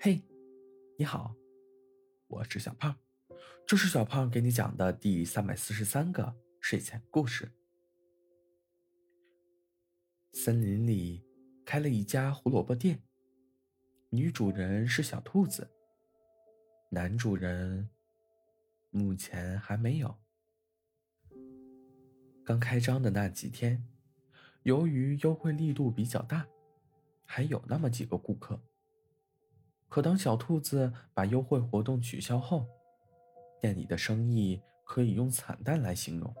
嘿，你好，我是小胖，这是小胖给你讲的第三百四十三个睡前故事。森林里开了一家胡萝卜店，女主人是小兔子，男主人目前还没有。刚开张的那几天，由于优惠力度比较大，还有那么几个顾客。可当小兔子把优惠活动取消后，店里的生意可以用惨淡来形容。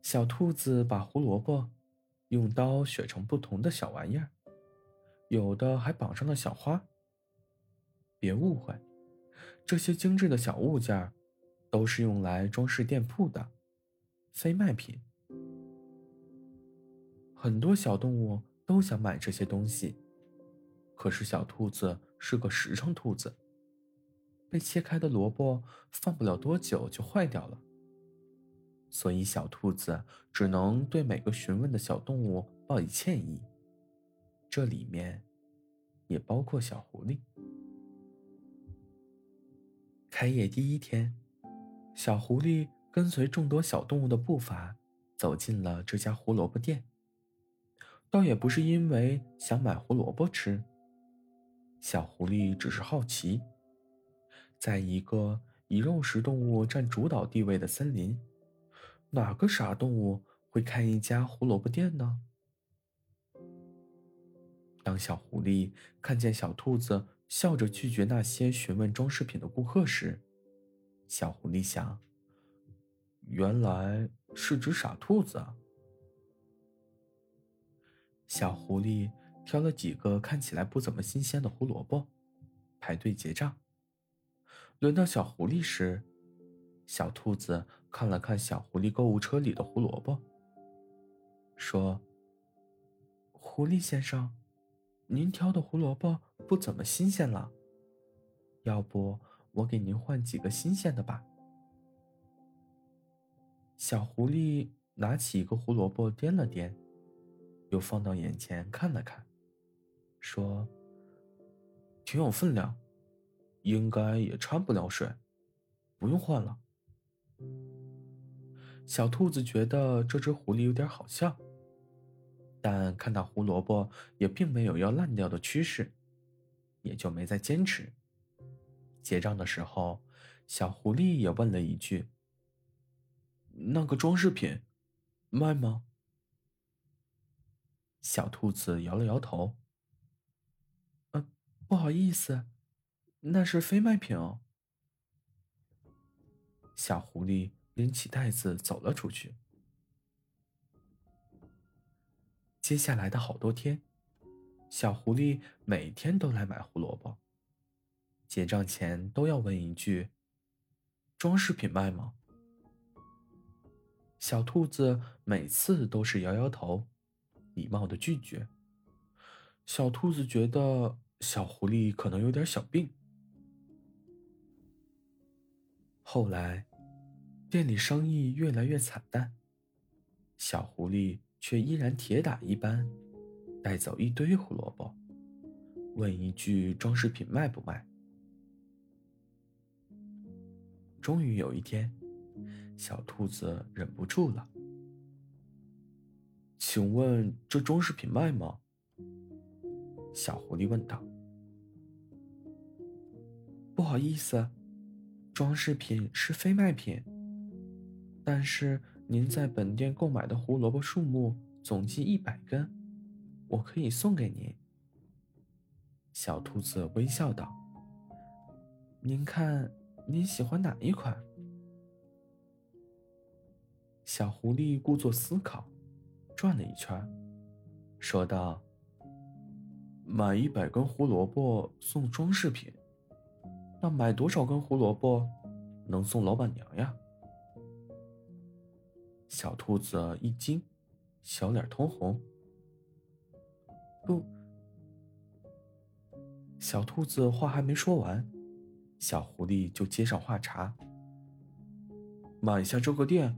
小兔子把胡萝卜用刀削成不同的小玩意儿，有的还绑上了小花。别误会，这些精致的小物件都是用来装饰店铺的，非卖品。很多小动物都想买这些东西。可是小兔子是个实诚兔子，被切开的萝卜放不了多久就坏掉了，所以小兔子只能对每个询问的小动物报以歉意。这里面也包括小狐狸。开业第一天，小狐狸跟随众多小动物的步伐走进了这家胡萝卜店，倒也不是因为想买胡萝卜吃。小狐狸只是好奇，在一个以肉食动物占主导地位的森林，哪个傻动物会开一家胡萝卜店呢？当小狐狸看见小兔子笑着拒绝那些询问装饰品的顾客时，小狐狸想：原来是只傻兔子啊！小狐狸。挑了几个看起来不怎么新鲜的胡萝卜，排队结账。轮到小狐狸时，小兔子看了看小狐狸购物车里的胡萝卜，说：“狐狸先生，您挑的胡萝卜不怎么新鲜了，要不我给您换几个新鲜的吧？”小狐狸拿起一个胡萝卜掂了掂，又放到眼前看了看。说：“挺有分量，应该也掺不了水，不用换了。”小兔子觉得这只狐狸有点好笑，但看到胡萝卜也并没有要烂掉的趋势，也就没再坚持。结账的时候，小狐狸也问了一句：“那个装饰品，卖吗？”小兔子摇了摇头。不好意思，那是非卖品哦。小狐狸拎起袋子走了出去。接下来的好多天，小狐狸每天都来买胡萝卜。结账前都要问一句：“装饰品卖吗？”小兔子每次都是摇摇头，礼貌的拒绝。小兔子觉得。小狐狸可能有点小病。后来，店里生意越来越惨淡，小狐狸却依然铁打一般，带走一堆胡萝卜，问一句：“装饰品卖不卖？”终于有一天，小兔子忍不住了：“请问这装饰品卖吗？”小狐狸问道。不好意思，装饰品是非卖品。但是您在本店购买的胡萝卜数目总计一百根，我可以送给您。小兔子微笑道：“您看，您喜欢哪一款？”小狐狸故作思考，转了一圈，说道：“买一百根胡萝卜送装饰品。”那买多少根胡萝卜，能送老板娘呀？小兔子一惊，小脸通红。不，小兔子话还没说完，小狐狸就接上话茬：“买下这个店，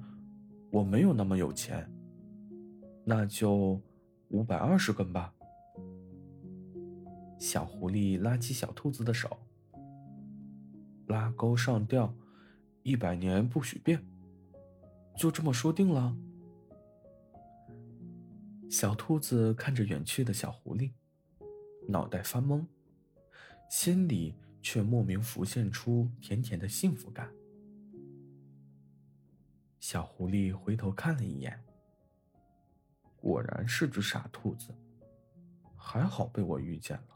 我没有那么有钱，那就五百二十根吧。”小狐狸拉起小兔子的手，拉钩上吊，一百年不许变，就这么说定了。小兔子看着远去的小狐狸，脑袋发懵，心里却莫名浮现出甜甜的幸福感。小狐狸回头看了一眼，果然是只傻兔子，还好被我遇见了。